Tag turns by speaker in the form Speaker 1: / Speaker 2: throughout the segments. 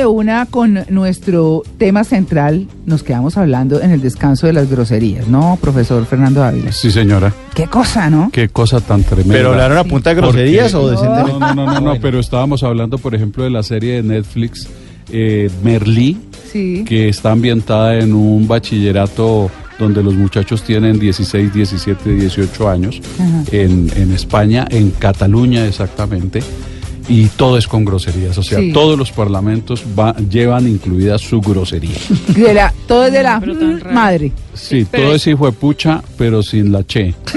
Speaker 1: De una con nuestro tema central, nos quedamos hablando en el descanso de las groserías, ¿no, profesor Fernando Ávila?
Speaker 2: Sí, señora.
Speaker 1: Qué cosa, ¿no?
Speaker 2: Qué cosa tan tremenda.
Speaker 3: ¿Pero hablaron a punta de groserías o decentemente?
Speaker 2: No, no, no, no, no, pero estábamos hablando, por ejemplo, de la serie de Netflix eh, Merlí,
Speaker 1: Sí.
Speaker 2: que está ambientada en un bachillerato donde los muchachos tienen 16, 17, 18 años, en, en España, en Cataluña exactamente, y todo es con groserías, o sea,
Speaker 1: Sí.
Speaker 2: todos los parlamentos va- llevan incluida su grosería.
Speaker 1: De la, todo es de la mm, madre.
Speaker 2: Sí,
Speaker 4: pero
Speaker 2: todo
Speaker 4: es-
Speaker 2: hijo de pucha, pero sin la che.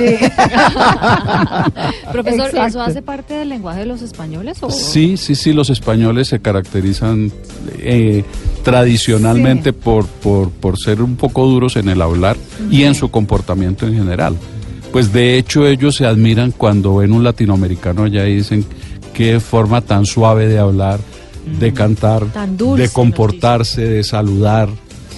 Speaker 5: Profesor,
Speaker 1: Exacto.
Speaker 5: ¿eso hace parte del lenguaje de los españoles? O...
Speaker 2: Sí, sí, sí, los españoles se caracterizan eh, tradicionalmente por, por, por ser un poco duros en el hablar y en su comportamiento en general. Pues de hecho ellos se admiran cuando ven un latinoamericano allá y dicen qué forma tan suave de hablar, de cantar,
Speaker 5: Tan dulce,
Speaker 2: de comportarse, de saludar.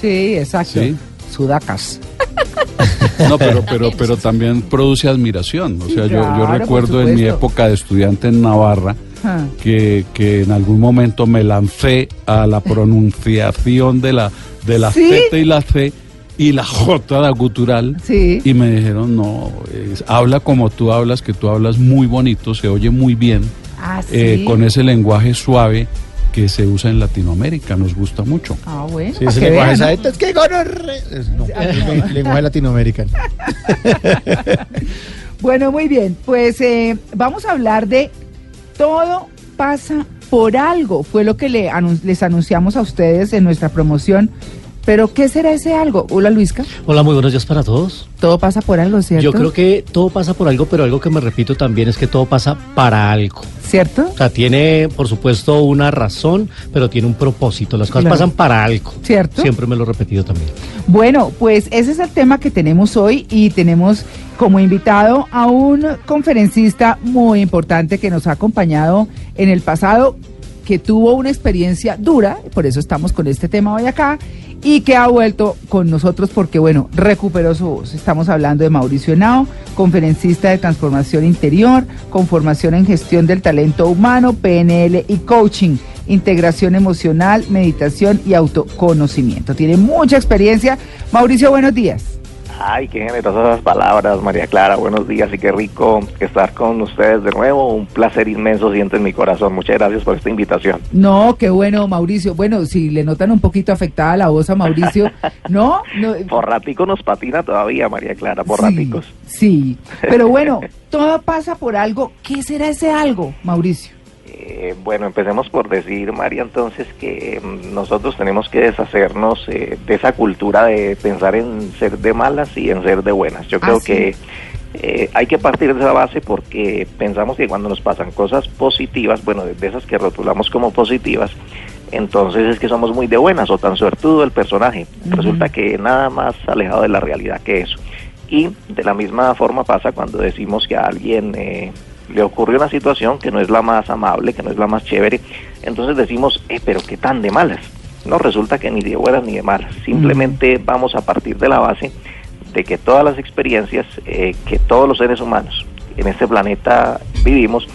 Speaker 1: Sí, exacto.
Speaker 2: Sí.
Speaker 1: Sudacas.
Speaker 2: No, pero, pero, pero también produce admiración. O sea, yo, yo recuerdo en mi época de estudiante en Navarra
Speaker 1: Ah.
Speaker 2: que, que en algún momento me lancé a la pronunciación de la, de la
Speaker 1: ¿Sí?
Speaker 2: Z y la C y la J la gutural.
Speaker 1: Sí.
Speaker 2: Y me dijeron, no, es- habla como tú hablas, que tú hablas muy bonito, se oye muy bien,
Speaker 1: Ah, sí.
Speaker 2: eh, con ese lenguaje suave que se usa en Latinoamérica, nos gusta mucho.
Speaker 1: Ah, bueno.
Speaker 3: Sí, ese
Speaker 1: que
Speaker 3: lenguaje
Speaker 1: vean, ¿no?
Speaker 3: saeta, es que gonorre- es- No, lenguaje latinoamericano.
Speaker 1: Bueno, muy bien. Pues eh, vamos a hablar de todo pasa por algo. Fue lo que le anun- les anunciamos a ustedes en nuestra promoción. Pero, ¿qué será ese algo? Hola, Luisca.
Speaker 6: Hola, muy buenos días para todos.
Speaker 1: Todo pasa por algo, ¿cierto?
Speaker 6: Yo creo que todo pasa por algo, pero algo que me repito también es que todo pasa para algo.
Speaker 1: ¿Cierto?
Speaker 6: O sea, tiene, por supuesto, una razón, pero tiene un propósito. Las cosas
Speaker 1: Claro.
Speaker 6: pasan para algo.
Speaker 1: ¿Cierto?
Speaker 6: Siempre me lo he repetido también.
Speaker 1: Bueno, pues ese es el tema que tenemos hoy y tenemos como invitado a un conferencista muy importante que nos ha acompañado en el pasado, que tuvo una experiencia dura, por eso estamos con este tema hoy acá, y que ha vuelto con nosotros porque, bueno, recuperó su voz. Estamos hablando de Mauricio Henao, conferencista de transformación interior, con formación en gestión del talento humano, PNL y coaching integración emocional, meditación y autoconocimiento. Tiene mucha experiencia. Mauricio, buenos días.
Speaker 7: Ay, qué generosas las palabras, María Clara. Buenos días y qué rico estar con ustedes de nuevo. Un placer inmenso siento en mi corazón. Muchas gracias por esta invitación.
Speaker 1: No, qué bueno, Mauricio. Bueno, si le notan un poquito afectada la voz a Mauricio, ¿no? no
Speaker 7: Por ratico nos patina todavía, María Clara, por
Speaker 1: sí,
Speaker 7: raticos.
Speaker 1: Sí, pero bueno, todo pasa por algo. ¿Qué será ese algo, Mauricio?
Speaker 7: Eh, bueno, empecemos por decir, María, entonces que mm, nosotros tenemos que deshacernos eh, de esa cultura de pensar en ser de malas y en ser de buenas. Yo
Speaker 1: Ah,
Speaker 7: creo
Speaker 1: sí.
Speaker 7: que eh, hay que partir de esa base porque pensamos que cuando nos pasan cosas positivas, bueno, de esas que rotulamos como positivas, entonces es que somos muy de buenas o tan suertudo el personaje. Resulta que nada más alejado de la realidad que eso. Y de la misma forma pasa cuando decimos que a alguien eh, le ocurre una situación que no es la más amable, que no es la más chévere, entonces decimos, eh, pero qué tan de malas. No resulta que ni de buenas ni de malas. Simplemente vamos a partir de la base de que todas las experiencias eh, que todos los seres humanos en este planeta vivimos,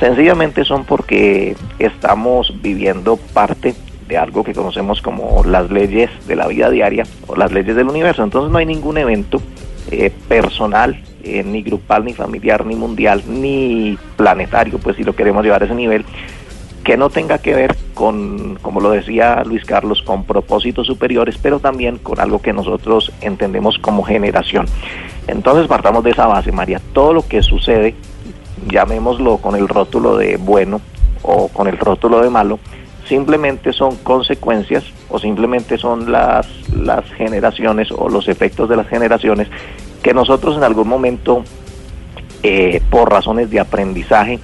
Speaker 7: sencillamente son porque estamos viviendo parte de algo que conocemos como las leyes de la vida diaria o las leyes del universo. Entonces no hay ningún evento eh, personal, eh, ni grupal, ni familiar, ni mundial, ni planetario, pues si lo queremos llevar a ese nivel, que no tenga que ver con, como lo decía Luis Carlos, con propósitos superiores, pero también con algo que nosotros entendemos como generación. Entonces partamos de esa base, María. Todo lo que sucede, llamémoslo con el rótulo de bueno o con el rótulo de malo, simplemente son consecuencias o simplemente son las, las generaciones o los efectos de las generaciones que nosotros en algún momento eh, por razones de aprendizaje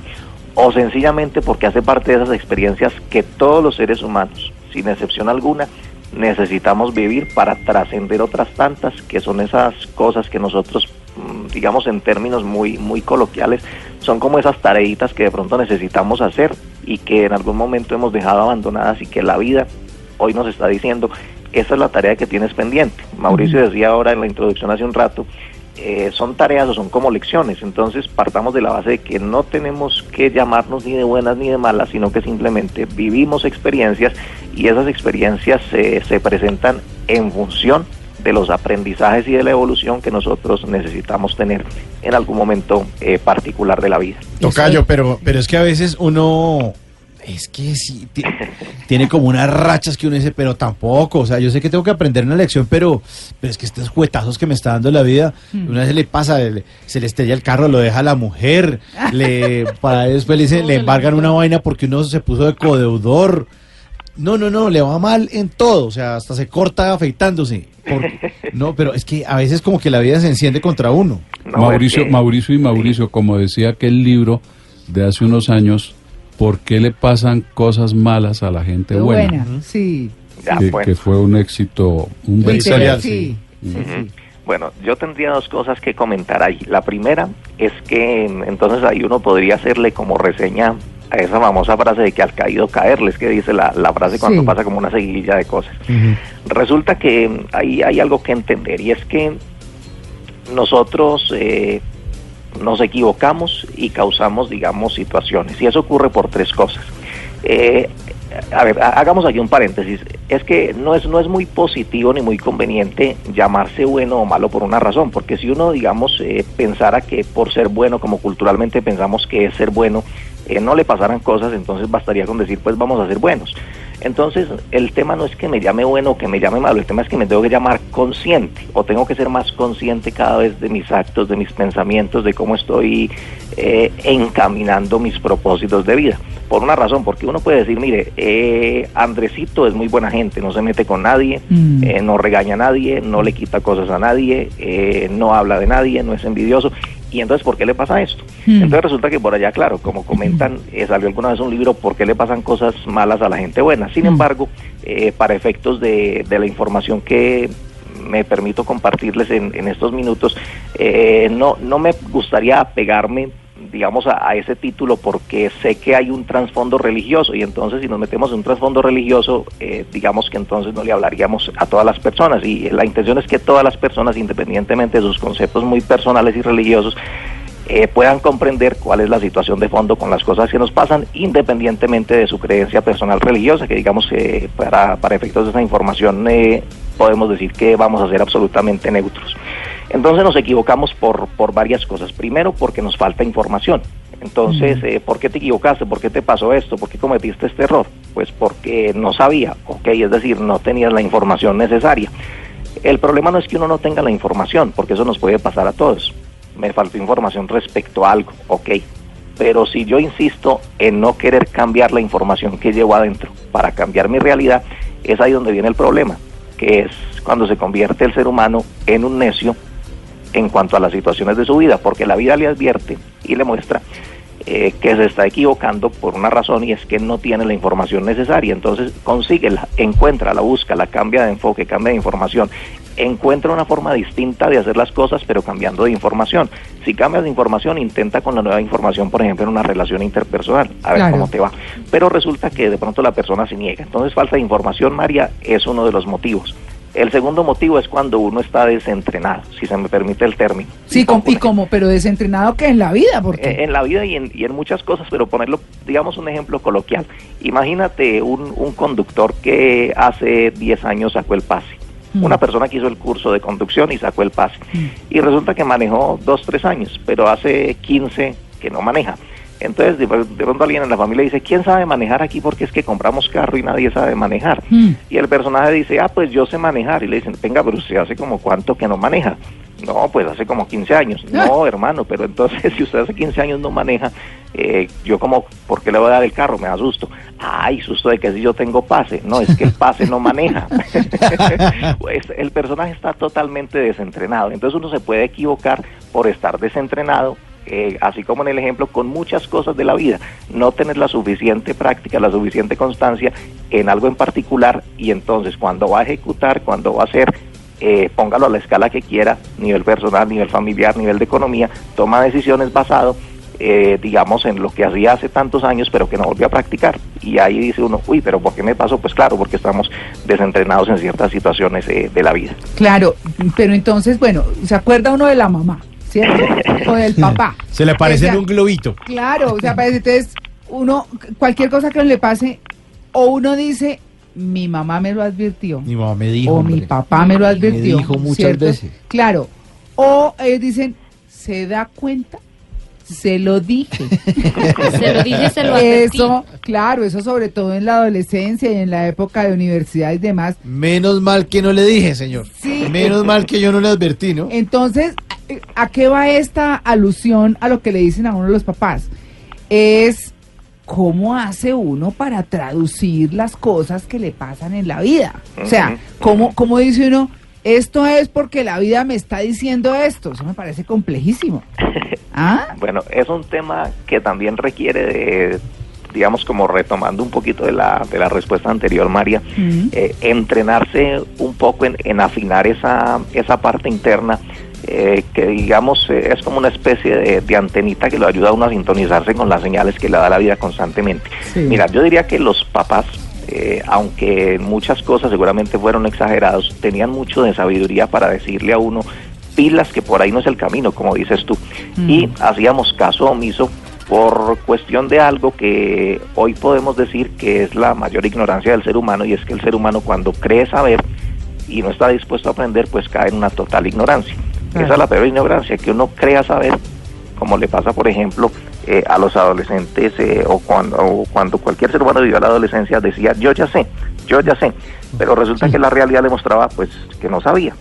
Speaker 7: o sencillamente porque hace parte de esas experiencias que todos los seres humanos, sin excepción alguna, necesitamos vivir para trascender otras tantas, que son esas cosas que nosotros, mm, digamos en términos muy, muy coloquiales, son como esas tareitas que de pronto necesitamos hacer y que en algún momento hemos dejado abandonadas y que la vida hoy nos está diciendo, esa es la tarea que tienes pendiente. Mauricio decía ahora en la introducción hace un rato, eh, son tareas o son como lecciones. Entonces partamos de la base de que no tenemos que llamarnos ni de buenas ni de malas, sino que simplemente vivimos experiencias y esas experiencias se se presentan en función de los aprendizajes y de la evolución que nosotros necesitamos tener en algún momento eh, particular de la vida.
Speaker 3: Tocayo, pero, pero es que a veces uno. Es que sí, ti- tiene como unas rachas que uno dice, pero tampoco. O sea, yo sé que tengo que aprender una lección, pero, pero es que estos juetazos que me está dando la vida, una vez le pasa, le- se le estrella el carro, lo deja la mujer, le, para después le, dicen- le embargan una vaina porque uno se puso de codeudor. No, no, no, le va mal en todo, o sea, hasta se corta afeitándose. Porque- no, pero es que a veces como que la vida se enciende contra uno.
Speaker 7: No,
Speaker 2: Mauricio,
Speaker 7: es que-
Speaker 2: Mauricio y Mauricio, como decía aquel libro de hace unos años, ¿por qué le pasan cosas malas a la gente buena?
Speaker 1: buena, sí.
Speaker 7: Ya,
Speaker 2: Que,
Speaker 7: bueno.
Speaker 2: que fue un éxito, un bestseller.
Speaker 1: sí. sí,
Speaker 7: Ujú.
Speaker 1: sí.
Speaker 7: Bueno, yo tendría dos cosas que comentar ahí. La primera es que entonces ahí uno podría hacerle como reseña a esa famosa frase de que al caído caerles, que dice la, la frase cuando
Speaker 1: Sí.
Speaker 7: pasa como una seguidilla de cosas. Resulta que ahí hay algo que entender y es que nosotros eh, nos equivocamos y causamos, digamos, situaciones. Y eso ocurre por tres cosas. Eh, a ver, ha- hagamos aquí un paréntesis. Es que no es, no es muy positivo ni muy conveniente llamarse bueno o malo por una razón, porque si uno, digamos, eh, pensara que por ser bueno, como culturalmente pensamos que es ser bueno, eh, no le pasaran cosas, entonces bastaría con decir, pues vamos a ser buenos. Entonces, el tema no es que me llame bueno o que me llame malo, el tema es que me tengo que llamar consciente o tengo que ser más consciente cada vez de mis actos, de mis pensamientos, de cómo estoy eh, encaminando mis propósitos de vida. Por una razón, porque uno puede decir, mire, eh, Andresito es muy buena gente, no se mete con nadie,
Speaker 1: Mm.
Speaker 7: eh, no regaña a nadie, no le quita cosas a nadie, eh, no habla de nadie, no es envidioso. Y entonces, ¿por qué le pasa esto?
Speaker 1: Hmm.
Speaker 7: Entonces resulta que por allá, claro, como comentan, eh, salió alguna vez un libro, ¿por qué le pasan cosas malas a la gente buena? Sin
Speaker 1: Mm.
Speaker 7: embargo, eh, para efectos de, de la información que me permito compartirles en, en estos minutos, eh, no, no me gustaría apegarme digamos a, a ese título porque sé que hay un trasfondo religioso y entonces si nos metemos en un trasfondo religioso eh, digamos que entonces no le hablaríamos a todas las personas y la intención es que todas las personas independientemente de sus conceptos muy personales y religiosos eh, puedan comprender cuál es la situación de fondo con las cosas que nos pasan, independientemente de su creencia personal religiosa, que digamos eh, para, para efectos de esa información eh, podemos decir que vamos a ser absolutamente neutros. Entonces nos equivocamos por, por varias cosas. Primero, porque nos falta información. Entonces, eh, ¿por qué te equivocaste? ¿Por qué te pasó esto? ¿Por qué cometiste este error? Pues porque no sabía, ok, es decir, no tenías la información necesaria. El problema no es que uno no tenga la información, porque eso nos puede pasar a todos. Me faltó información respecto a algo, ok. Pero si yo insisto en no querer cambiar la información que llevo adentro para cambiar mi realidad, es ahí donde viene el problema, que es cuando se convierte el ser humano en un necio en cuanto a las situaciones de su vida, porque la vida le advierte y le muestra eh, que se está equivocando por una razón y es que no tiene la información necesaria. Entonces consíguela, encuentra, la busca, la cambia de enfoque, cambia de información, encuentra una forma distinta de hacer las cosas pero cambiando de información. Si cambias de información, intenta con la nueva información, por ejemplo, en una relación interpersonal, a ver
Speaker 1: Claro.
Speaker 7: cómo te va. Pero resulta que de pronto la persona se niega. Entonces falta de información, María, es uno de los motivos. El segundo motivo es cuando uno está desentrenado, si se me permite el término.
Speaker 1: Sí, y como, pero desentrenado que en la vida, porque
Speaker 7: Eh, en la vida y en, y en muchas cosas, pero ponerlo, digamos, un ejemplo coloquial. Imagínate un, un conductor que hace 10 años sacó el pase.
Speaker 1: Mm.
Speaker 7: Una persona que hizo el curso de conducción y sacó el pase. Y resulta que manejó 2, 3 años, pero hace 15 que no maneja. Entonces, de, de pronto alguien en la familia dice, ¿quién sabe manejar aquí? Porque es que compramos carro y nadie sabe manejar.
Speaker 1: Mm.
Speaker 7: Y el personaje dice, ah, pues yo sé manejar. Y le dicen, venga, pero usted hace como cuánto que no maneja. No, pues hace como 15 años. No, hermano, pero entonces si usted hace 15 años no maneja, eh, yo como, ¿por qué le voy a dar el carro? Me da susto. Ay, susto de que si yo tengo pase. No, es que el pase no maneja. pues el personaje está totalmente desentrenado. Entonces uno se puede equivocar por estar desentrenado eh, así como en el ejemplo, con muchas cosas de la vida. No tener la suficiente práctica, la suficiente constancia en algo en particular y entonces cuando va a ejecutar, cuando va a hacer, eh, póngalo a la escala que quiera, nivel personal, nivel familiar, nivel de economía, toma decisiones basado eh, digamos, en lo que hacía hace tantos años, pero que no volvió a practicar. Y ahí dice uno, uy, pero ¿por qué me pasó? Pues claro, porque estamos desentrenados en ciertas situaciones eh, de la vida.
Speaker 1: Claro, pero entonces, bueno, ¿se acuerda uno de la mamá? ¿Cierto? O del papá.
Speaker 3: Se le parece
Speaker 1: O sea,
Speaker 3: en un globito.
Speaker 1: Claro, o sea, parece, entonces, uno, cualquier cosa que le pase, o uno dice, mi mamá me lo advirtió.
Speaker 3: Mi mamá me dijo.
Speaker 1: o mi papá me lo advirtió.
Speaker 3: dijo muchas
Speaker 1: ¿cierto?
Speaker 3: veces.
Speaker 1: Claro. O ellos dicen, ¿se da cuenta? Se lo dije.
Speaker 5: Se lo dije, se lo advertí.
Speaker 1: Eso, claro, eso sobre todo en la adolescencia y en la época de universidad y demás.
Speaker 3: Menos mal que no le dije, señor.
Speaker 1: Sí.
Speaker 3: Menos mal que yo no le advertí, ¿no?
Speaker 1: Entonces, ¿a- ¿a qué va esta alusión a lo que le dicen a uno los papás? Es cómo hace uno para traducir las cosas que le pasan en la vida. O sea. ¿cómo, cómo dice uno? Esto es porque la vida me está diciendo esto. Eso me parece complejísimo. ¿Ah?
Speaker 7: Bueno, es un tema que también requiere de, digamos, como retomando un poquito de la, de la respuesta anterior, María, eh, entrenarse un poco en, en afinar esa, esa parte interna. Eh, que digamos eh, es como una especie de, de antenita que lo ayuda a uno a sintonizarse con las señales que le da la vida constantemente.
Speaker 1: Sí.
Speaker 7: Mira, yo diría que los papás, eh, aunque muchas cosas seguramente fueron exagerados, tenían mucho de sabiduría para decirle a uno pilas que por ahí no es el camino, como dices tú. Y hacíamos caso omiso por cuestión de algo que hoy podemos decir que es la mayor ignorancia del ser humano y es que el ser humano cuando cree saber y no está dispuesto a aprender, pues cae en una total ignorancia.
Speaker 1: Claro.
Speaker 7: Esa es la peor ignorancia, que uno crea saber, como le pasa, por ejemplo, eh, a los adolescentes eh, o, cuando, o cuando cualquier ser humano vivió la adolescencia decía, yo ya sé, yo ya sé, pero resulta que la realidad le mostraba pues que no sabía.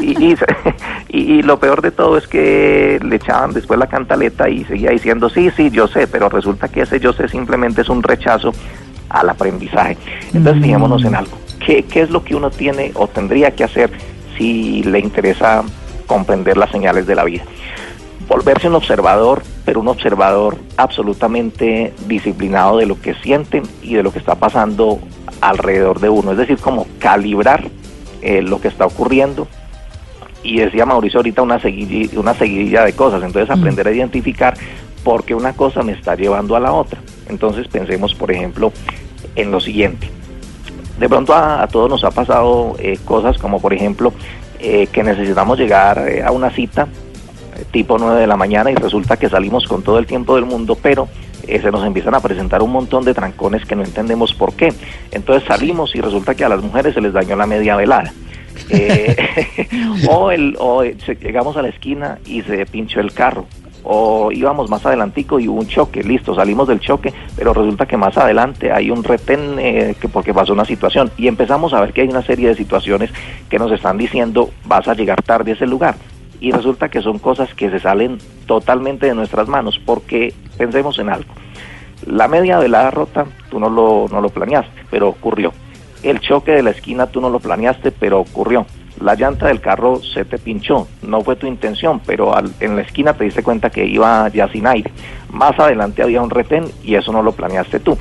Speaker 7: Y, y, y- y lo peor de todo es que le echaban después la cantaleta y seguía diciendo, sí, sí, yo sé, pero resulta que ese yo sé simplemente es un rechazo al aprendizaje. Entonces,
Speaker 1: Mm.
Speaker 7: fijémonos en algo. ¿Qué, ¿Qué es lo que uno tiene o tendría que hacer si le interesa comprender las señales de la vida? Volverse un observador, pero un observador absolutamente disciplinado de lo que siente y de lo que está pasando alrededor de uno. Es decir, como calibrar eh, lo que está ocurriendo y decía Mauricio ahorita una seguidilla, una seguidilla de cosas, entonces
Speaker 1: Mm.
Speaker 7: aprender a identificar por qué una cosa me está llevando a la otra. Entonces pensemos, por ejemplo, en lo siguiente. De pronto a, a todos nos ha pasado eh, cosas como, por ejemplo, eh, que necesitamos llegar eh, a una cita eh, tipo 9 de la mañana y resulta que salimos con todo el tiempo del mundo, pero eh, se nos empiezan a presentar un montón de trancones que no entendemos por qué. Entonces salimos y resulta que a las mujeres se les dañó la media velada. Eh, o el, o llegamos a la esquina y se pinchó el carro. O íbamos más adelantico y hubo un choque, listo, salimos del choque, pero resulta que más adelante hay un retén eh, que porque pasó una situación y empezamos a ver que hay una serie de situaciones que nos están diciendo vas a llegar tarde a ese lugar y resulta que son cosas que se salen totalmente de nuestras manos porque pensemos en algo. La media velada rota tú no lo, no lo planeaste, pero ocurrió. El choque de la esquina tú no lo planeaste, pero ocurrió. La llanta del carro se te pinchó, no fue tu intención, pero en la esquina te diste cuenta que iba ya sin aire. Más adelante había un retén y eso no lo planeaste tú.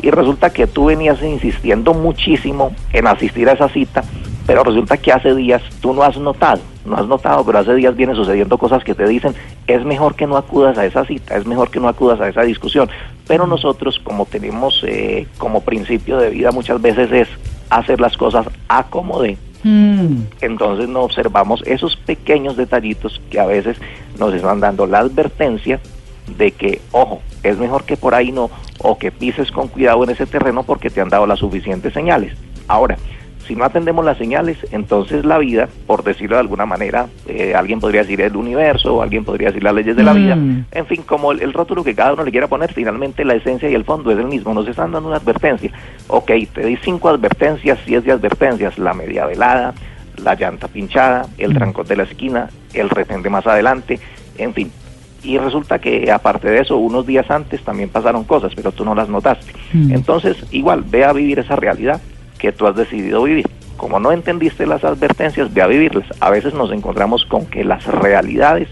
Speaker 7: Y resulta que tú venías insistiendo muchísimo en asistir a esa cita, pero resulta que hace días tú no has notado, no has notado, pero hace días vienen sucediendo cosas que te dicen, es mejor que no acudas a esa cita, es mejor que no acudas a esa discusión. Pero nosotros, como tenemos eh, como principio de vida muchas veces es hacer las cosas a como dé,
Speaker 1: Mm.
Speaker 7: entonces no observamos esos pequeños detallitos que a veces nos están dando la advertencia de que, ojo, es mejor que por ahí no, o que pises con cuidado en ese terreno porque te han dado las suficientes señales. Ahora, si no atendemos las señales, entonces la vida, por decirlo de alguna manera, eh, alguien podría decir el universo, alguien podría decir las leyes de la vida,
Speaker 1: Mm.
Speaker 7: en fin, como el, el rótulo que cada uno le quiera poner, finalmente la esencia y el fondo es el mismo. Nos están dando una advertencia. Ok, te di cinco advertencias, siete de advertencias, la media velada, la llanta pinchada, el trancón de la esquina, el retén de más adelante, en fin. Y resulta que aparte de eso, unos días antes también pasaron cosas, pero tú no las notaste.
Speaker 1: Mm.
Speaker 7: Entonces, igual, ve a vivir esa realidad que tú has decidido vivir. Como no entendiste las advertencias, ve a vivirlas. A veces nos encontramos con que las realidades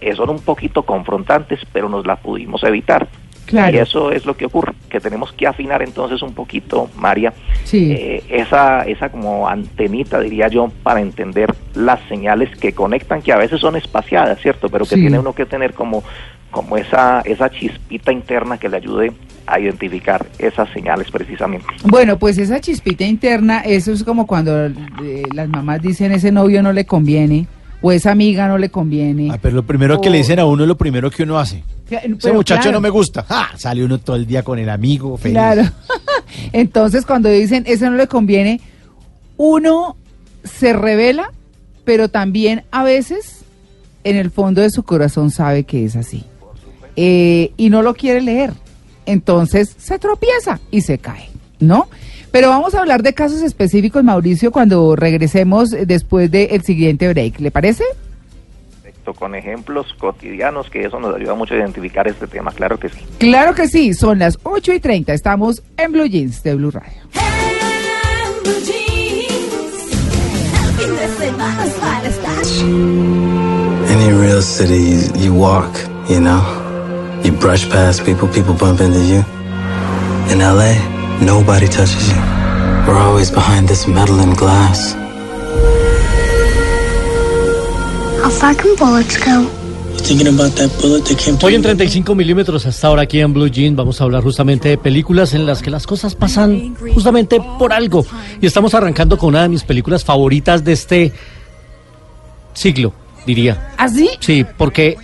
Speaker 7: eh, son un poquito confrontantes, pero nos la pudimos evitar.
Speaker 1: Claro.
Speaker 7: Y eso es lo que ocurre, que tenemos que afinar entonces un poquito, María,
Speaker 1: Sí.
Speaker 7: eh, esa, esa como antenita, diría yo, para entender las señales que conectan, que a veces son espaciadas, ¿cierto? Pero que
Speaker 1: Sí.
Speaker 7: tiene uno que tener como, como esa, esa chispita interna que le ayude a identificar esas señales precisamente.
Speaker 1: Bueno, pues esa chispita interna, eso es como cuando eh, las mamás dicen ese novio no le conviene o esa amiga no le conviene.
Speaker 3: Ah, pero lo primero que le dicen a uno es lo primero que uno hace.
Speaker 1: Que-
Speaker 3: Ese
Speaker 1: pero
Speaker 3: muchacho
Speaker 1: claro,
Speaker 3: no me gusta. ¡Ja! Sale uno todo el día con el amigo feliz.
Speaker 1: Claro. Entonces, cuando dicen eso no le conviene, uno se revela, pero también a veces en el fondo de su corazón sabe que es así. Eh, y no lo quiere leer. Entonces se tropieza y se cae, ¿no? Pero vamos a hablar de casos específicos, Mauricio, cuando regresemos después del siguiente break. ¿Le parece?
Speaker 7: Perfecto, Con ejemplos cotidianos, que eso nos ayuda mucho a identificar este tema, claro que sí.
Speaker 1: Claro que sí, son las 8 y 30. Estamos en Blue Jeans de Blue Radio.
Speaker 8: Any real city, you walk, you know? You brush past people, people bump into you. In LA, nobody touches you. We're always behind this metal and glass.
Speaker 9: How far can bullets go?
Speaker 8: You thinking about that bullet that came
Speaker 6: Hoy en 35 milímetros hasta ahora aquí en Blue Jean vamos a hablar justamente de películas en las que las cosas pasan justamente por algo. Y estamos arrancando con una de mis películas favoritas de este siglo, diría.
Speaker 1: ¿Así?
Speaker 6: Sí, porque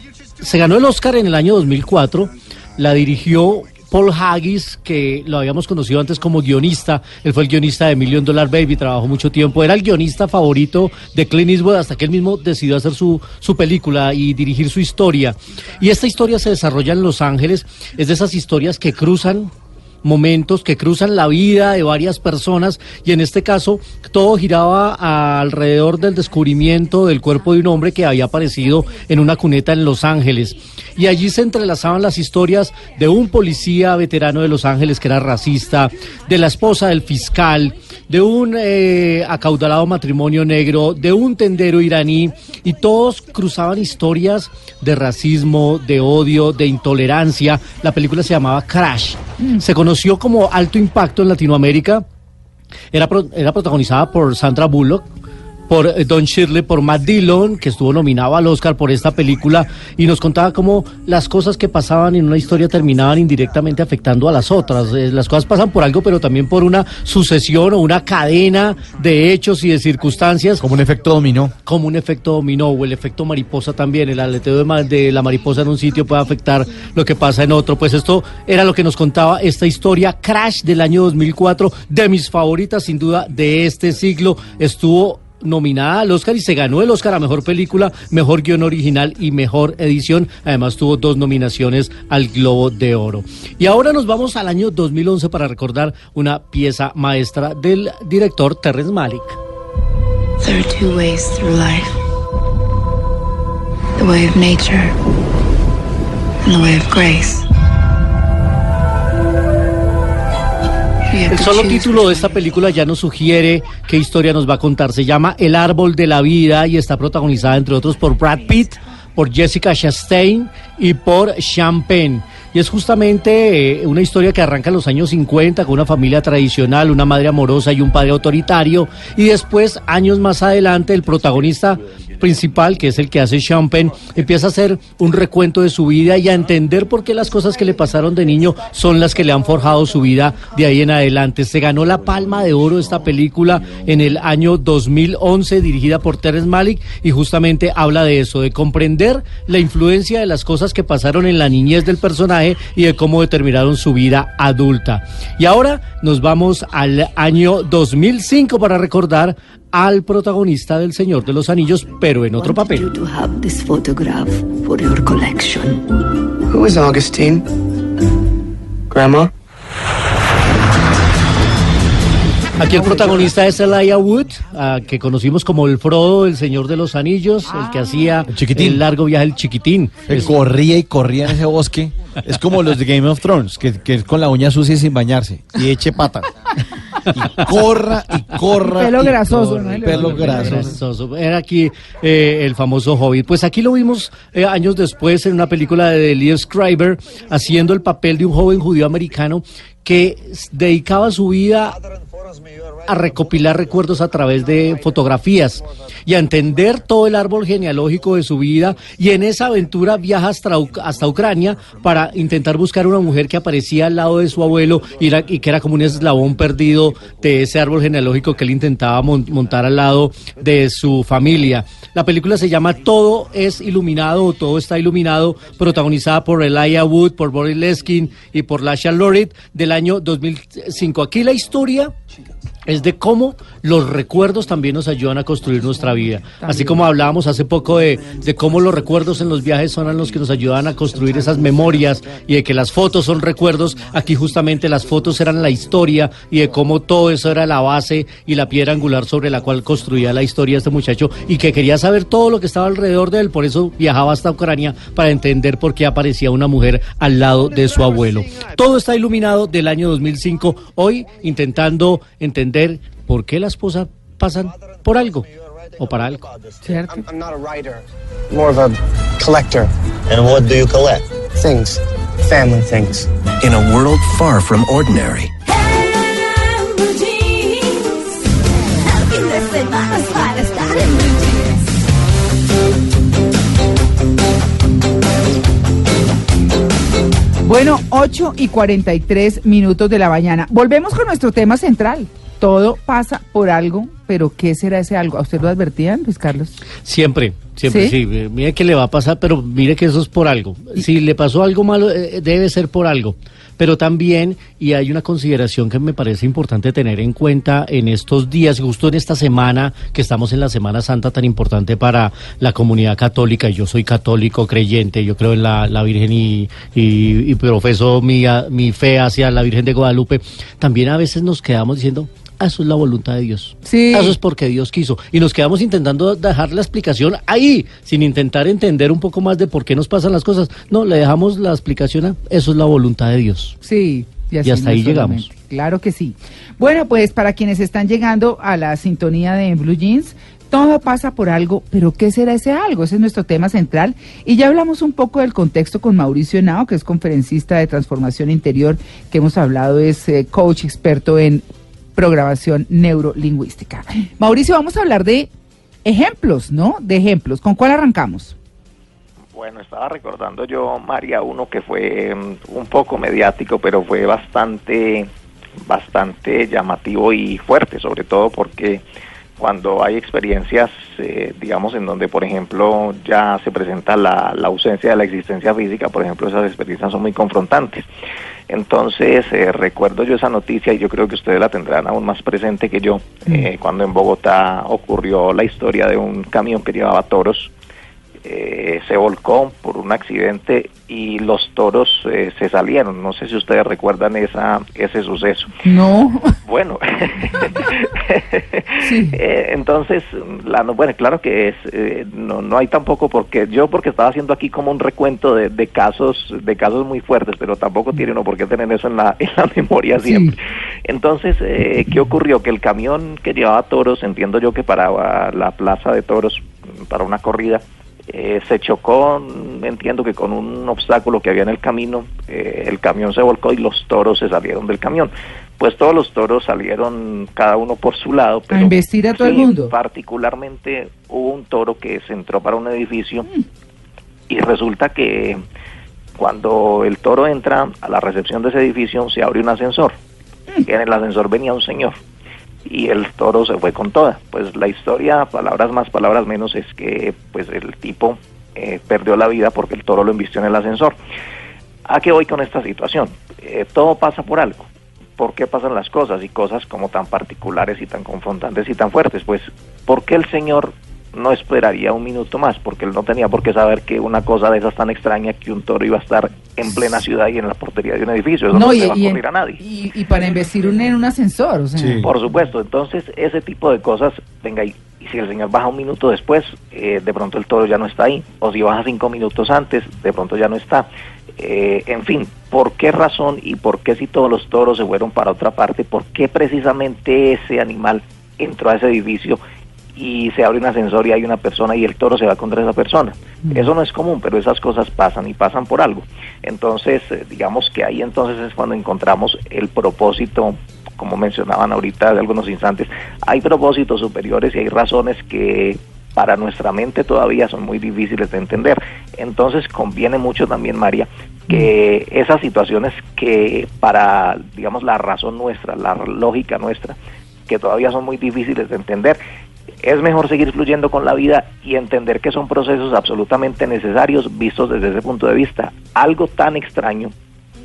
Speaker 6: se ganó el Oscar en el año 2004, la dirigió Paul Haggis, que lo habíamos conocido antes como guionista, él fue el guionista de Million Dollar Baby, trabajó mucho tiempo, era el guionista favorito de Clint Eastwood hasta que él mismo decidió hacer su, su película y dirigir su historia. Y esta historia se desarrolla en Los Ángeles, es de esas historias que cruzan momentos que cruzan la vida de varias personas y en este caso todo giraba alrededor del descubrimiento del cuerpo de un hombre que había aparecido en una cuneta en Los Ángeles. Y allí se entrelazaban las historias de un policía veterano de Los Ángeles que era racista, de la esposa del fiscal, de un eh, acaudalado matrimonio negro, de un tendero iraní y todos cruzaban historias de racismo, de odio, de intolerancia. La película se llamaba Crash. Se conoció como Alto Impacto en Latinoamérica. Era, pro- era protagonizada por Sandra Bullock, por eh, Don Shirley, por Matt Dillon, que estuvo nominado al Oscar por esta película, y nos contaba cómo las cosas que pasaban en una historia terminaban indirectamente afectando a las otras. Eh, las cosas pasan por algo, pero también por una sucesión o una cadena de hechos y de circunstancias.
Speaker 3: Como un efecto dominó.
Speaker 6: Como un efecto dominó, o el efecto mariposa también. El aleteo de, de la mariposa en un sitio puede afectar lo que pasa en otro. Pues esto era lo que nos contaba esta historia, Crash del año 2004, de mis favoritas sin duda de este siglo. Estuvo nominada al Oscar y se ganó el Oscar a Mejor Película, Mejor Guión Original y Mejor Edición. Además tuvo dos nominaciones al Globo de Oro. Y ahora nos vamos al año 2011 para recordar una pieza maestra del director Terrence Malick.
Speaker 10: There are two ways through life the way of nature and the way of grace.
Speaker 6: El solo título de esta película ya nos sugiere qué historia nos va a contar. Se llama El árbol de la vida y está protagonizada entre otros por Brad Pitt, por Jessica Chastain y por Sean Penn. Y es justamente eh, una historia que arranca en los años 50 con una familia tradicional, una madre amorosa y un padre autoritario. Y después, años más adelante, el protagonista principal, que es el que hace Penn, empieza a hacer un recuento de su vida y a entender por qué las cosas que le pasaron de niño son las que le han forjado su vida de ahí en adelante. Se ganó la Palma de Oro esta película en el año 2011, dirigida por Terrence Malick, y justamente habla de eso, de comprender la influencia de las cosas que pasaron en la niñez del personaje y de cómo determinaron su vida adulta. Y ahora nos vamos al año 2005 para recordar al protagonista del Señor de los Anillos, pero en otro papel.
Speaker 8: Who is Augustine? Grandma?
Speaker 6: Aquí el protagonista es Elijah Wood, ah, que conocimos como el Frodo, el Señor de los Anillos, el que hacía el, largo viaje, el chiquitín.
Speaker 3: Él corría y corría en ese bosque. Es como los de Game of Thrones, que, que es con la uña sucia y sin bañarse. Y eche pata. Y corra y corra.
Speaker 1: Y pelo
Speaker 3: y
Speaker 1: grasoso,
Speaker 3: corra,
Speaker 1: ¿no?
Speaker 3: y pelo grasoso.
Speaker 6: Grasoso. Era aquí eh, el famoso Hobbit. Pues aquí lo vimos eh, años después en una película de Lee Scriber haciendo el papel de un joven judío americano que dedicaba su vida a recopilar recuerdos a través de fotografías y a entender todo el árbol genealógico de su vida y en esa aventura viaja hasta, hasta Ucrania para intentar buscar una mujer que aparecía al lado de su abuelo y, era- y que era como un eslabón perdido de ese árbol genealógico que él intentaba mon- montar al lado de su familia. La película se llama Todo es iluminado o Todo está iluminado, protagonizada por Elijah Wood, por Boris Leskin y por Lasha Lorit del año 2005. Aquí la historia chickens. Es de cómo los recuerdos también nos ayudan a construir nuestra vida. Así como hablábamos hace poco de, de cómo los recuerdos en los viajes son los que nos ayudan a construir esas memorias y de que las fotos son recuerdos, aquí justamente las fotos eran la historia y de cómo todo eso era la base y la piedra angular sobre la cual construía la historia este muchacho y que quería saber todo lo que estaba alrededor de él, por eso viajaba hasta Ucrania para entender por qué aparecía una mujer al lado de su abuelo. Todo está iluminado del año 2005, hoy intentando entender por qué las cosas pasan por algo o para algo.
Speaker 1: ¿Cierto?
Speaker 11: I'm not a writer, more of a collector. And what do you collect? Things. Family things.
Speaker 12: In a world far from ordinary,
Speaker 1: Bueno, 8 y 43 minutos de la mañana. Volvemos con nuestro tema central. Todo pasa por algo, pero ¿qué será ese algo? ¿A usted lo advertían, Luis Carlos?
Speaker 6: Siempre, siempre,
Speaker 1: ¿Sí?
Speaker 6: sí. eh, Mire que le va a pasar, pero mire que eso es por algo. Si le pasó algo malo, eh, debe ser por algo. Pero también, y hay una consideración que me parece importante tener en cuenta en estos días, justo en esta semana, que estamos en la Semana Santa tan importante para la comunidad católica. Yo soy católico creyente, yo creo en la, la Virgen y, y, y profeso mi, mi fe hacia la Virgen de Guadalupe. También a veces nos quedamos diciendo, "Ah, eso es la voluntad de Dios.
Speaker 1: Sí.
Speaker 6: Eso es porque Dios quiso. Y nos quedamos intentando dejar la explicación ahí, sin intentar entender un poco más de por qué nos pasan las cosas. No, le dejamos la explicación a eso es la voluntad de Dios.
Speaker 1: Sí.
Speaker 6: Y hasta
Speaker 1: no
Speaker 6: ahí llegamos.
Speaker 1: Claro que sí. Bueno, pues para quienes están llegando a la sintonía de Blue Jeans, todo pasa por algo, pero ¿qué será ese algo? Ese es nuestro tema central. Y ya hablamos un poco del contexto con Mauricio Henao, que es conferencista de transformación interior, que hemos hablado, es eh, coach experto en programación neurolingüística. Mauricio, vamos a hablar de ejemplos, ¿no? De ejemplos. ¿Con cuál arrancamos?
Speaker 7: Bueno, estaba recordando yo, María, uno que fue mm, un poco mediático, pero fue bastante, bastante llamativo y fuerte, sobre todo porque cuando hay experiencias, eh, digamos, en donde, por ejemplo, ya se presenta la, la ausencia de la existencia física, por ejemplo, esas experiencias son muy confrontantes. Entonces, eh, recuerdo yo esa noticia y yo creo que ustedes la tendrán aún más presente que yo, eh, cuando en Bogotá ocurrió la historia de un camión que llevaba toros eh, se volcó por un accidente y los toros eh, se salieron. No sé si ustedes recuerdan esa, ese suceso.
Speaker 1: No.
Speaker 7: Bueno, Eh, entonces, la, bueno, claro que es, eh, no, no hay tampoco porque yo porque estaba haciendo aquí como un recuento de, de casos, de casos muy fuertes, pero tampoco tiene uno por qué tener eso en la, en la memoria siempre. Entonces, eh, ¿qué ocurrió? Que el camión que llevaba toros, entiendo yo que para la plaza de toros, para una corrida, eh, se chocó, mm, entiendo que con un obstáculo que había en el camino, eh, el camión se volcó y los toros se salieron del camión. Pues todos los toros salieron cada uno por su lado.
Speaker 1: A investir a todo el mundo.
Speaker 7: Particularmente hubo un toro que se entró para un edificio y resulta que cuando el toro entra a la recepción de ese edificio se abre un ascensor. Y en el ascensor venía un señor y el toro se fue con toda. Pues la historia, palabras más, palabras menos, es que pues el tipo eh, perdió la vida porque el toro lo embistió en el ascensor. ¿A qué voy con esta situación? Eh, todo pasa por algo. ¿Por qué pasan las cosas? Y cosas como tan particulares y tan confrontantes y tan fuertes. Pues, ¿por qué el Señor no esperaría un minuto más? Porque él no tenía por qué saber que una cosa de esas tan extraña que un toro iba a estar en plena ciudad y en la portería de un edificio. Eso no,
Speaker 1: y,
Speaker 7: le va a ocurrir a nadie.
Speaker 1: y- y para investir un- en un ascensor, o sea.
Speaker 7: Por supuesto, entonces ese tipo de cosas, venga, y, y si el señor baja un minuto después, eh, de pronto el toro ya no está ahí, o si baja cinco minutos antes, de pronto ya no está. eh, en fin, ¿por qué razón y por qué si todos los toros se fueron para otra parte? ¿Por qué precisamente ese animal entró a ese edificio y se abre un ascensor y hay una persona y el toro se va contra esa persona? Eso no es común, pero esas cosas pasan y pasan por algo. Entonces, eh, digamos que ahí entonces es cuando encontramos el propósito como mencionaban ahorita de algunos instantes, hay propósitos superiores y hay razones que para nuestra mente todavía son muy difíciles de entender. Entonces conviene mucho también, María, que esas situaciones que para, digamos, la razón nuestra, la lógica nuestra, que todavía son muy difíciles de entender, es mejor seguir fluyendo con la vida y entender que son procesos absolutamente necesarios vistos desde ese punto de vista. Algo tan extraño,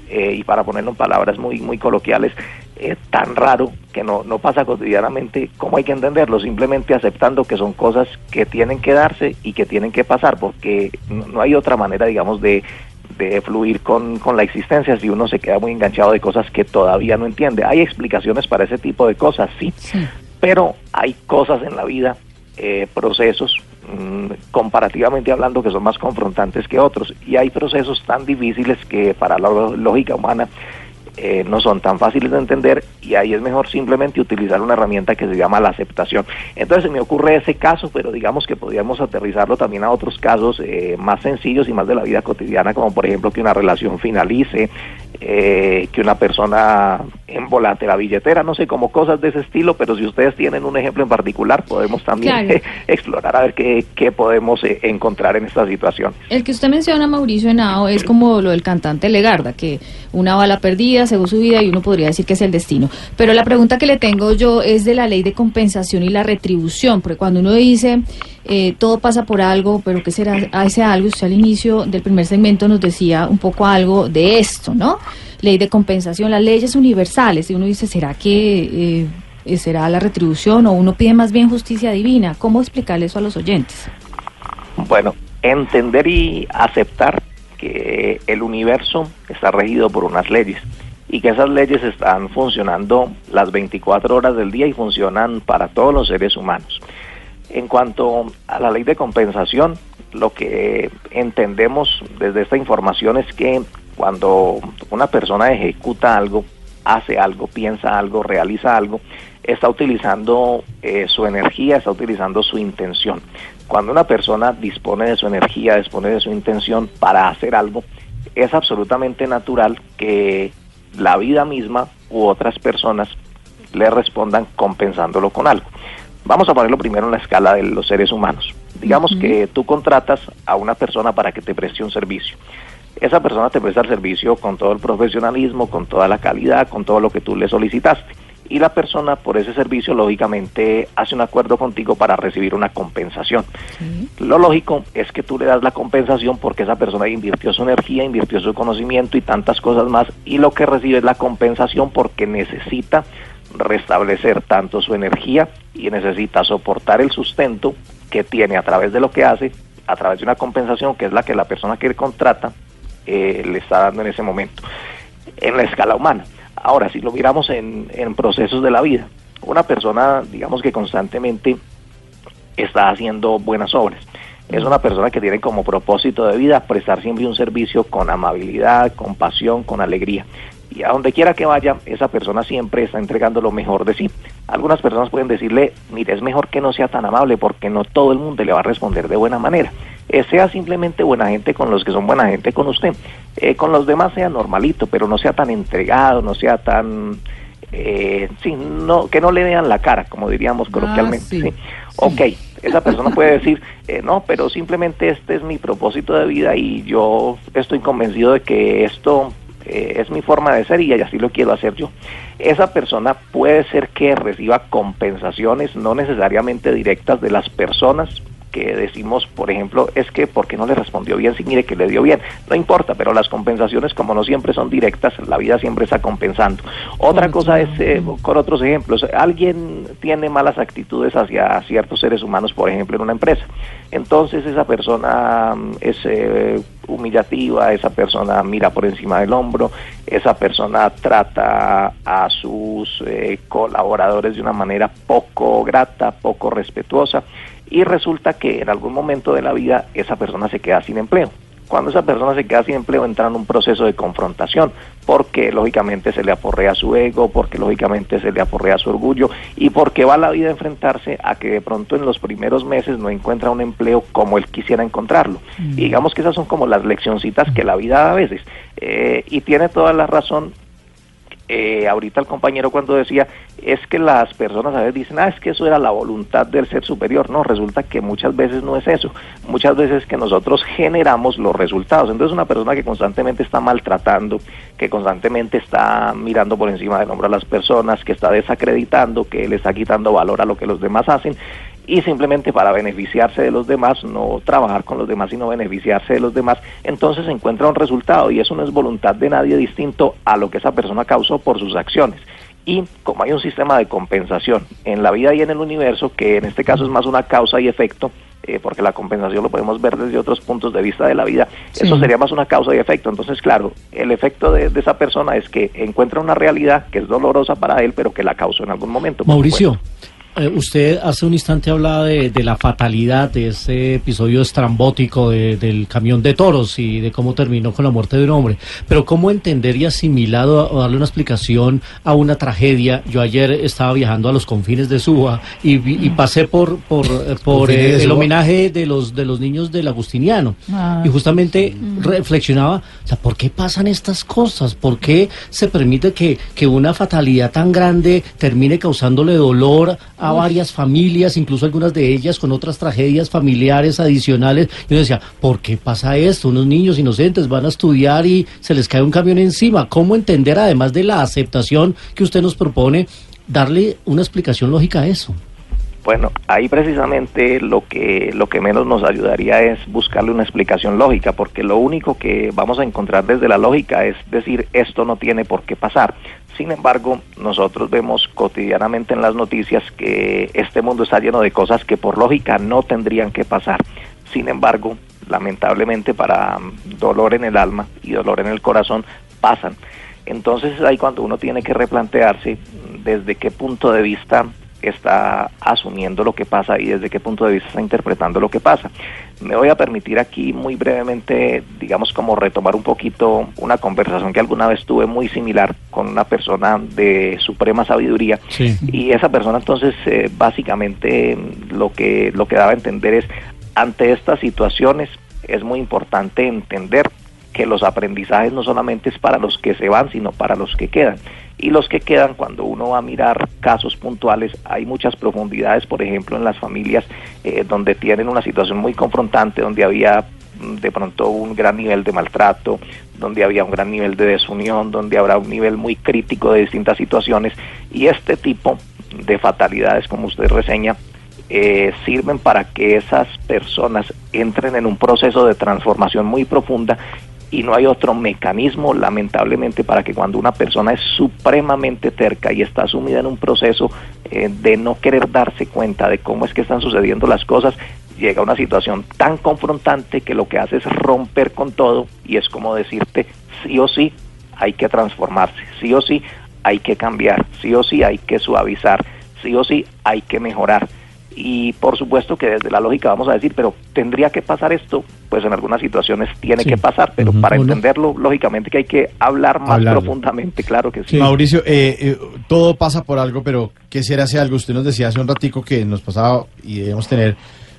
Speaker 7: eh, y para ponerlo en palabras muy, muy coloquiales, es tan raro que no, no pasa cotidianamente, ¿cómo hay que entenderlo? Simplemente aceptando que son cosas que tienen que darse y que tienen que pasar, porque no, hay otra manera, digamos, de, de fluir con, con, la existencia si uno se queda muy enganchado de cosas que todavía no entiende. Hay explicaciones para ese tipo de cosas, sí, pero hay cosas en la vida, eh, procesos, mm, comparativamente hablando, que son más confrontantes que otros, y hay procesos tan difíciles que para la lógica humana eh, no son tan fáciles de entender y ahí es mejor simplemente utilizar una herramienta que se llama la aceptación. Entonces se me ocurre ese caso, pero digamos que podríamos aterrizarlo también a otros casos eh, más sencillos y más de la vida cotidiana, como por ejemplo que una relación finalice, eh, que una persona embolate la billetera, no sé, como cosas de ese estilo, pero si ustedes tienen un ejemplo en particular, podemos también explorar a ver qué, qué podemos encontrar en esta situación.
Speaker 5: El que usted menciona, Mauricio Henao, es como lo del cantante Legarda, que una bala perdida, según su vida y uno podría decir que es el destino. Pero la pregunta que le tengo yo es de la ley de compensación y la retribución, porque cuando uno dice eh, todo pasa por algo, pero ¿qué será a ese algo? Usted al inicio del primer segmento nos decía un poco algo de esto, ¿no? Ley de compensación, las leyes universales, y uno dice, ¿será que eh, será la retribución o uno pide más bien justicia divina? ¿Cómo explicarle eso a los oyentes?
Speaker 7: Bueno, entender y aceptar que el universo está regido por unas leyes y que esas leyes están funcionando las 24 horas del día y funcionan para todos los seres humanos. En cuanto a la ley de compensación, lo que entendemos desde esta información es que cuando una persona ejecuta algo, hace algo, piensa algo, realiza algo, está utilizando eh, su energía, está utilizando su intención. Cuando una persona dispone de su energía, dispone de su intención para hacer algo, es absolutamente natural que la vida misma u otras personas le respondan compensándolo con algo. Vamos a ponerlo primero en la escala de los seres humanos. Digamos que tú contratas a una persona para que te preste un servicio. Esa persona te presta el servicio con todo el profesionalismo, con toda la calidad, con todo lo que tú le solicitaste y la persona por ese servicio lógicamente hace un acuerdo contigo para recibir una compensación. Lo lógico es que tú le das la compensación porque esa persona invirtió su energía, invirtió su conocimiento y tantas cosas más y lo que recibe es la compensación porque necesita restablecer tanto su energía y necesita soportar el sustento que tiene a través de lo que hace, a través de una compensación que es la que la persona que contrata eh, le está dando en ese momento, en la escala humana. Ahora, si lo miramos en, procesos de la vida, una persona, digamos que constantemente está haciendo buenas obras. Es una persona que tiene como propósito de vida prestar siempre un servicio con amabilidad, con pasión, con alegría y a donde quiera que vaya, esa persona siempre está entregando lo mejor de sí. Algunas personas pueden decirle, mire, es mejor que no sea tan amable porque no todo el mundo le va a responder de buena manera. Eh, sea simplemente buena gente con los que son buena gente con usted. Eh, con los demás sea normalito, pero no sea tan entregado, no sea tan... Eh, sí, no, que no le vean la cara, como diríamos ah, coloquialmente. sí. Ok, esa persona puede decir, eh, no, pero simplemente este es mi propósito de vida y yo estoy convencido de que esto eh, es mi forma de ser y así lo quiero hacer yo. Esa persona puede ser que reciba compensaciones no necesariamente directas de las personas que decimos, por ejemplo, es que porque no le respondió bien, si mire que le dio bien, no importa, pero las compensaciones como no siempre son directas, la vida siempre está compensando. Otra cosa es, eh, con otros ejemplos, alguien tiene malas actitudes hacia ciertos seres humanos, por ejemplo, en una empresa, entonces esa persona mm, es eh, humillativa, esa persona mira por encima del hombro, esa persona trata a sus eh, colaboradores de una manera poco grata, poco respetuosa, y resulta que en algún momento de la vida esa persona se queda sin empleo. cuando esa persona se queda sin empleo entra en un proceso de confrontación, porque lógicamente se le aporrea su ego, porque lógicamente se le aporrea su orgullo y porque va la vida a enfrentarse a que de pronto en los primeros meses no encuentra un empleo como él quisiera encontrarlo. Y digamos que esas son como las leccioncitas que la vida da a veces. Eh, y tiene toda la razón eh, ahorita el compañero cuando decía es que las personas a veces dicen, ah, es que eso era la voluntad del ser superior. No, resulta que muchas veces no es eso. Muchas veces que nosotros generamos los resultados. Entonces una persona que constantemente está maltratando, que constantemente está mirando por encima del hombro a las personas, que está desacreditando, que le está quitando valor a lo que los demás hacen, y simplemente para beneficiarse de los demás, no trabajar con los demás, sino beneficiarse de los demás, entonces se encuentra un resultado y eso no es voluntad de nadie distinto a lo que esa persona causó por sus acciones. Y como hay un sistema de compensación en la vida y en el universo, que en este caso es más una causa y efecto, eh, porque la compensación lo podemos ver desde otros puntos de vista de la vida, eso sería más una causa y efecto. Entonces, claro, el efecto de, de, esa persona es que encuentra una realidad que es dolorosa para él, pero que la causó en algún momento.
Speaker 6: Mauricio. Eh, usted hace un instante hablaba de, de, la fatalidad de ese episodio estrambótico de, del camión de toros y de cómo terminó con la muerte de un hombre. Pero ¿cómo entender y asimilado o darle una explicación a una tragedia? Yo ayer estaba viajando a los confines de Suba y, vi, y pasé por, por, por eh, el homenaje de los, de los niños del Agustiniano. Ah, y justamente sí. reflexionaba, o sea, ¿por qué pasan estas cosas? ¿Por qué se permite que, que una fatalidad tan grande termine causándole dolor a a varias familias, incluso algunas de ellas con otras tragedias familiares adicionales. Yo decía, ¿por qué pasa esto? Unos niños inocentes van a estudiar y se les cae un camión encima. ¿Cómo entender, además de la aceptación que usted nos propone, darle una explicación lógica a eso?
Speaker 7: Bueno, ahí precisamente lo que lo que menos nos ayudaría es buscarle una explicación lógica, porque lo único que vamos a encontrar desde la lógica es decir esto no tiene por qué pasar. Sin embargo, nosotros vemos cotidianamente en las noticias que este mundo está lleno de cosas que por lógica no tendrían que pasar. Sin embargo, lamentablemente para dolor en el alma y dolor en el corazón pasan. Entonces es ahí cuando uno tiene que replantearse desde qué punto de vista está asumiendo lo que pasa y desde qué punto de vista está interpretando lo que pasa. Me voy a permitir aquí muy brevemente, digamos, como retomar un poquito una conversación que alguna vez tuve muy similar con una persona de suprema sabiduría
Speaker 6: sí.
Speaker 7: y esa persona entonces eh, básicamente lo que lo que daba a entender es ante estas situaciones es muy importante entender que los aprendizajes no solamente es para los que se van, sino para los que quedan. Y los que quedan, cuando uno va a mirar casos puntuales, hay muchas profundidades, por ejemplo, en las familias eh, donde tienen una situación muy confrontante, donde había de pronto un gran nivel de maltrato, donde había un gran nivel de desunión, donde habrá un nivel muy crítico de distintas situaciones. Y este tipo de fatalidades, como usted reseña, eh, sirven para que esas personas entren en un proceso de transformación muy profunda y no hay otro mecanismo, lamentablemente, para que cuando una persona es supremamente terca y está sumida en un proceso eh, de no querer darse cuenta de cómo es que están sucediendo las cosas, llega a una situación tan confrontante que lo que hace es romper con todo y es como decirte, sí o sí, hay que transformarse, sí o sí, hay que cambiar, sí o sí, hay que suavizar, sí o sí, hay que mejorar. Y por supuesto que desde la lógica vamos a decir, pero tendría que pasar esto, pues en algunas situaciones tiene sí. que pasar, pero uh -huh. para entenderlo, lógicamente que hay que hablar más Hablarlo. profundamente, claro que sí.
Speaker 3: sí. Mauricio, eh, eh, todo pasa por algo, pero ¿qué será ese algo? Usted nos decía hace un ratico que nos pasaba y debemos tener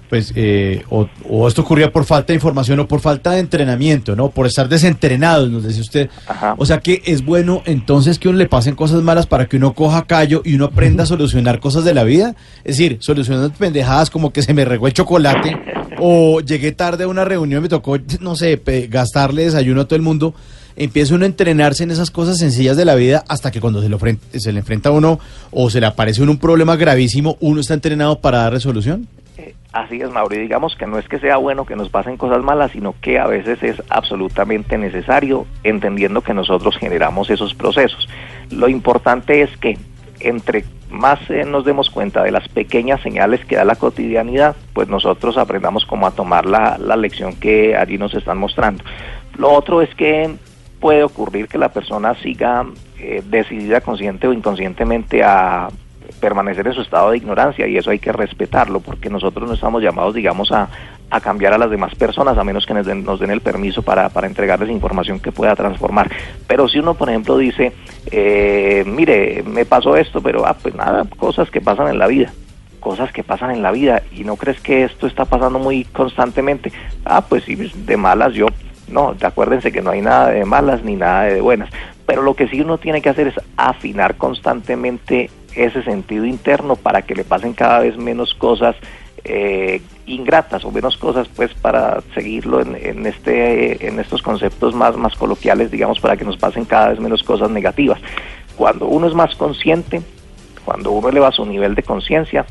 Speaker 3: pues eh, o, o, esto ocurría por falta de información o por falta de entrenamiento, ¿no? Por estar desentrenados, nos decía usted.
Speaker 7: Ajá.
Speaker 3: O sea que es bueno entonces que uno le pasen cosas malas para que uno coja callo y uno aprenda a solucionar cosas de la vida. Es decir, solucionando pendejadas como que se me regó el chocolate o llegué tarde a una reunión me tocó, no sé, gastarle desayuno a todo el mundo. Empieza uno a entrenarse en esas cosas sencillas de la vida hasta que cuando se, lo le enfrenta a uno o se le aparece un problema gravísimo, uno está entrenado para dar resolución.
Speaker 7: Así es, Mauri. Digamos que no es que sea bueno que nos pasen cosas malas, sino que a veces es absolutamente necesario, entendiendo que nosotros generamos esos procesos. Lo importante es que entre más eh, nos demos cuenta de las pequeñas señales que da la cotidianidad, pues nosotros aprendamos como a tomar la, la lección que allí nos están mostrando. Lo otro es que puede ocurrir que la persona siga eh, decidida consciente o inconscientemente a permanecer en su estado de ignorancia y eso hay que respetarlo porque nosotros no estamos llamados, digamos, a, a cambiar a las demás personas a menos que nos den, nos den el permiso para, para entregarles información que pueda transformar. Pero si uno, por ejemplo, dice, eh, mire, me pasó esto, pero ah, pues nada, cosas que pasan en la vida cosas que pasan en la vida y no crees que esto está pasando muy constantemente. Ah, pues sí, de malas yo no, acuérdense que no hay nada de malas ni nada de buenas, pero lo que sí uno tiene que hacer es afinar constantemente ese sentido interno para que le pasen cada vez menos cosas eh, ingratas o menos cosas pues para seguirlo en, en, este en estos conceptos más más coloquiales digamos para que nos pasen cada vez menos cosas negativas cuando uno es más consciente cuando uno eleva su nivel de conciencia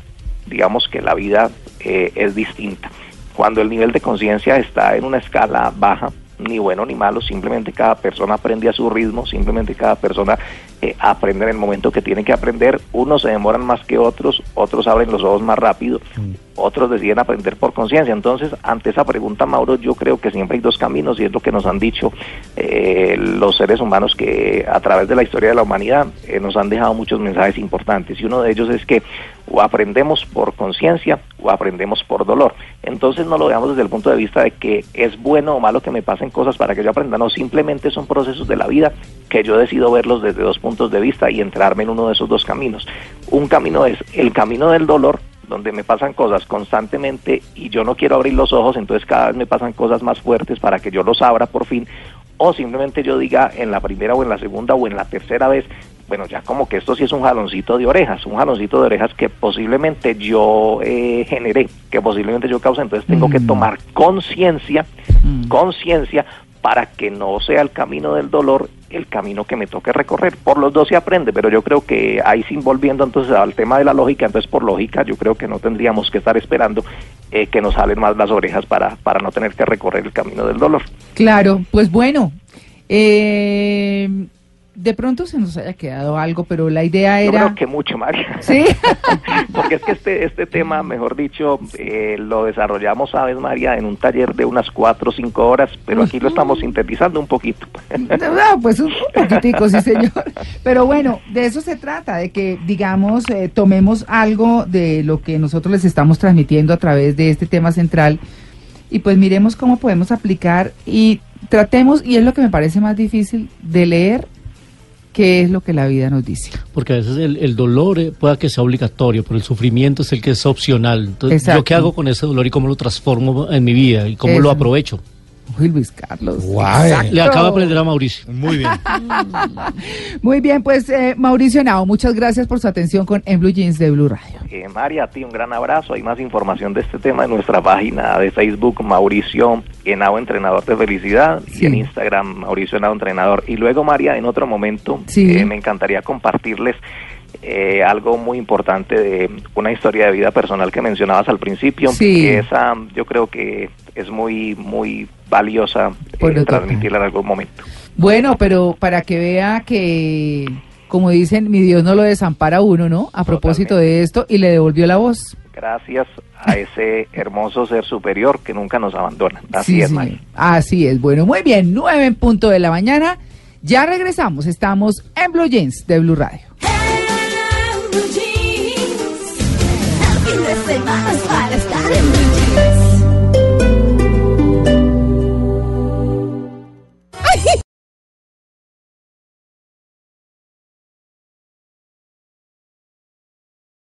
Speaker 7: digamos que la vida eh, es distinta cuando el nivel de conciencia está en una escala baja ni bueno ni malo, simplemente cada persona aprende a su ritmo, simplemente cada persona eh, aprende en el momento que tiene que aprender. Unos se demoran más que otros, otros abren los ojos más rápido, mm. Otros deciden aprender por conciencia. Entonces, ante esa pregunta, Mauro, yo creo que siempre hay dos caminos y es lo que nos han dicho eh, los seres humanos que a través de la historia de la humanidad eh, nos han dejado muchos mensajes importantes y uno de ellos es que o aprendemos por conciencia o aprendemos por dolor. Entonces no lo veamos desde el punto de vista de que es bueno o malo que me pasen cosas para que yo aprenda, no, simplemente son procesos de la vida que yo decido verlos desde dos puntos de vista y entrarme en uno de esos dos caminos. Un camino es el camino del dolor, donde me pasan cosas constantemente y yo no quiero abrir los ojos, entonces cada vez me pasan cosas más fuertes para que yo los abra por fin, o simplemente yo diga en la primera o en la segunda o en la tercera vez, bueno, ya como que esto sí es un jaloncito de orejas, un jaloncito de orejas que posiblemente yo eh, generé, que posiblemente yo cause, entonces tengo que mm. tomar conciencia, mm. conciencia para que no sea el camino del dolor el camino que me toque recorrer. Por los dos se aprende, pero yo creo que ahí sin volviendo entonces al tema de la lógica, entonces por lógica yo creo que no tendríamos que estar esperando eh, que nos salen más las orejas para, para no tener que recorrer el camino del dolor.
Speaker 1: Claro, pues bueno. Eh, de pronto se nos haya quedado algo, pero la idea era...
Speaker 7: Yo creo que mucho, María.
Speaker 1: Sí.
Speaker 7: Porque es que este, este tema, mejor dicho, eh, lo desarrollamos, sabes, María, en un taller de unas cuatro o cinco horas, pero aquí lo estamos sintetizando un poquito.
Speaker 1: No, pues un poquitico, sí, señor. Pero bueno, de eso se trata, de que, digamos, eh, tomemos algo de lo que nosotros les estamos transmitiendo a través de este tema central y pues miremos cómo podemos aplicar y tratemos, y es lo que me parece más difícil, de leer qué es lo que la vida nos dice.
Speaker 6: Porque a veces el, dolor eh, pueda que sea obligatorio, pero el sufrimiento es el que es opcional. Entonces, ¿yo qué hago con ese dolor y cómo lo transformo en mi vida y cómo lo aprovecho?
Speaker 1: Uy, Luis Carlos.
Speaker 6: Le acaba de aprender a Mauricio.
Speaker 3: Muy bien.
Speaker 1: Muy bien, pues eh, Mauricio Nao, muchas gracias por su atención con En Blue Jeans de Blue Radio.
Speaker 7: Eh, María, a ti un gran abrazo. Hay más información de este tema en nuestra página de Facebook, Mauricio Henao, entrenador de felicidad, y en Instagram, Mauricio Henao, entrenador. Y luego, María, en otro momento, eh, me encantaría compartirles eh, algo muy importante de una historia de vida personal que mencionabas al principio, que esa yo creo que es muy muy valiosa eh, transmitirla en algún momento.
Speaker 1: Bueno, pero para que vea que, como dicen, mi Dios no lo desampara uno, ¿no? A propósito de esto, y le devolvió la voz.
Speaker 7: Gracias a ese hermoso ser superior que nunca nos abandona. Así es, sí.
Speaker 1: Así es. Bueno, muy bien, nueve en punto de la mañana. Ya regresamos, estamos en Blue Jeans de Blue Radio. No fim Al de semanas para estar en mi jeans.